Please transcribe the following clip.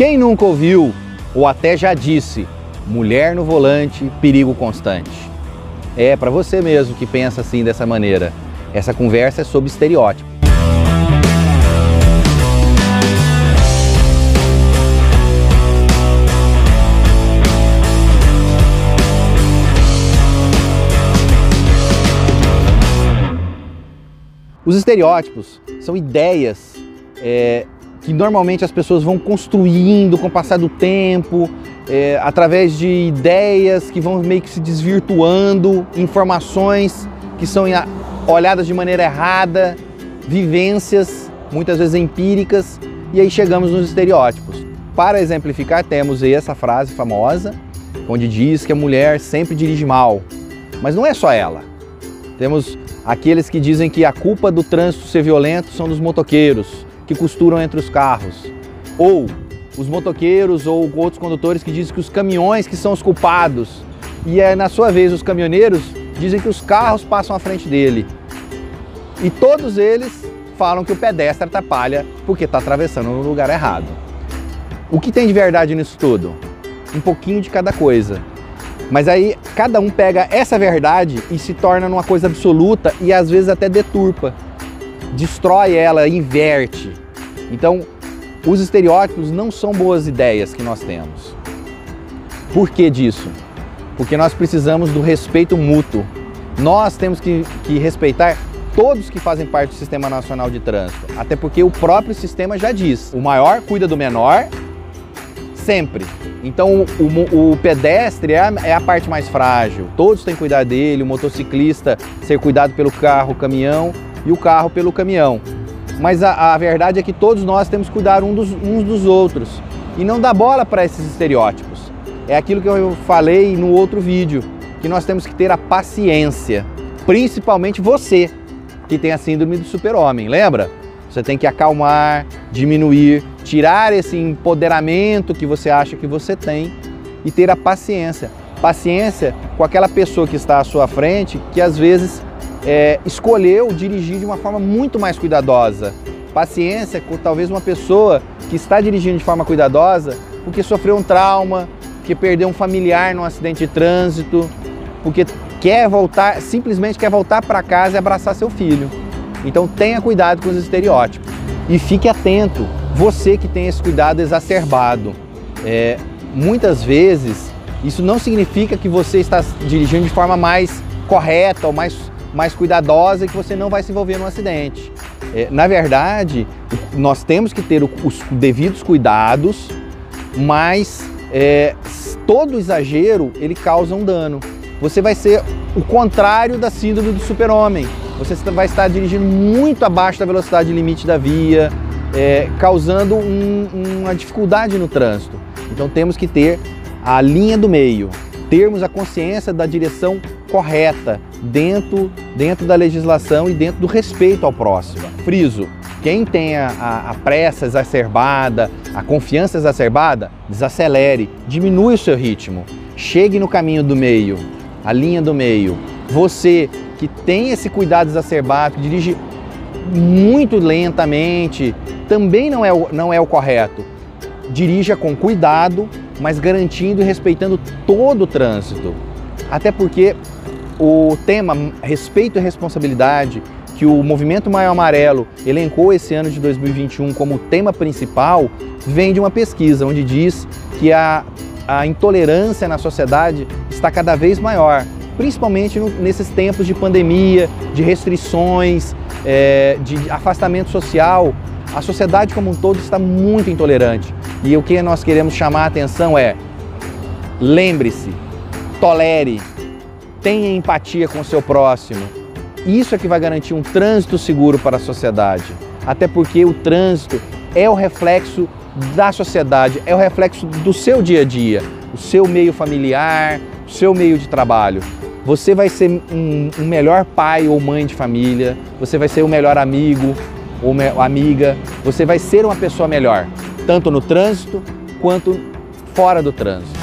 Quem nunca ouviu ou até já disse mulher no volante, perigo constante? É para você mesmo que pensa assim dessa maneira. Essa conversa é sobre estereótipo. Os estereótipos são ideias é, que normalmente as pessoas vão construindo com o passar do tempo, é, através de ideias que vão meio que se desvirtuando, informações que são olhadas de maneira errada, vivências, muitas vezes empíricas, e aí chegamos nos estereótipos. Para exemplificar, temos essa frase famosa, onde diz que a mulher sempre dirige mal. Mas não é só ela. Temos aqueles que dizem que a culpa do trânsito ser violento são dos motoqueiros, que costuram entre os carros. Ou os motoqueiros ou outros condutores que dizem que os caminhões que são os culpados. E é, na sua vez os caminhoneiros dizem que os carros passam à frente dele. E todos eles falam que o pedestre atrapalha porque está atravessando no lugar errado. O que tem de verdade nisso tudo? Um pouquinho de cada coisa. Mas aí cada um pega essa verdade e se torna numa coisa absoluta e às vezes até deturpa. Destrói ela, inverte. Então, os estereótipos não são boas ideias que nós temos. Por que disso? Porque nós precisamos do respeito mútuo. Nós temos que, que respeitar todos que fazem parte do Sistema Nacional de Trânsito. Até porque o próprio sistema já diz: o maior cuida do menor sempre. Então o, o pedestre é a, é a, parte mais frágil, todos têm que cuidar dele, o motociclista ser cuidado pelo carro, caminhão e o carro pelo caminhão. Mas a, a verdade é que todos nós temos que cuidar um dos, uns dos outros e não dar bola para esses estereótipos. É aquilo que eu falei no outro vídeo, que nós temos que ter a paciência, principalmente você que tem a síndrome do super-homem, lembra? Você tem que acalmar, diminuir, tirar esse empoderamento que você acha que você tem e ter a paciência. Paciência com aquela pessoa que está à sua frente, que às vezes é, escolheu dirigir de uma forma muito mais cuidadosa. Paciência com talvez uma pessoa que está dirigindo de forma cuidadosa porque sofreu um trauma, porque perdeu um familiar num acidente de trânsito, porque quer voltar, simplesmente quer voltar para casa e abraçar seu filho. Então tenha cuidado com os estereótipos e fique atento, você que tem esse cuidado exacerbado. É, muitas vezes isso não significa que você está dirigindo de forma mais correta ou mais, mais cuidadosa e que você não vai se envolver num acidente. É, na verdade, nós temos que ter os devidos cuidados, mas é, todo exagero ele causa um dano. Você vai ser o contrário da síndrome do super-homem você vai estar dirigindo muito abaixo da velocidade limite da via, é, causando um, uma dificuldade no trânsito. Então temos que ter a linha do meio, termos a consciência da direção correta dentro, dentro da legislação e dentro do respeito ao próximo. Friso, quem tem a, a, pressa exacerbada, a confiança exacerbada, desacelere, diminui o seu ritmo, chegue no caminho do meio, a linha do meio. Você que tem esse cuidado exacerbado, que dirige muito lentamente, também não é, o, não é o correto. Dirija com cuidado, mas garantindo e respeitando todo o trânsito. Até porque o tema respeito e responsabilidade que o Movimento Maio Amarelo elencou esse ano de 2021 como tema principal vem de uma pesquisa onde diz que a, a intolerância na sociedade está cada vez maior principalmente no, nesses tempos de pandemia, de restrições, é, de afastamento social. A sociedade como um todo está muito intolerante. E o que nós queremos chamar a atenção é: lembre-se, tolere, tenha empatia com o seu próximo. Isso é que vai garantir um trânsito seguro para a sociedade. Até porque o trânsito é o reflexo da sociedade, é o reflexo do seu dia a dia, o seu meio familiar, o seu meio de trabalho. Você vai ser um, um melhor pai ou mãe de família, você vai ser o um melhor amigo ou amiga, você vai ser uma pessoa melhor, tanto no trânsito quanto fora do trânsito.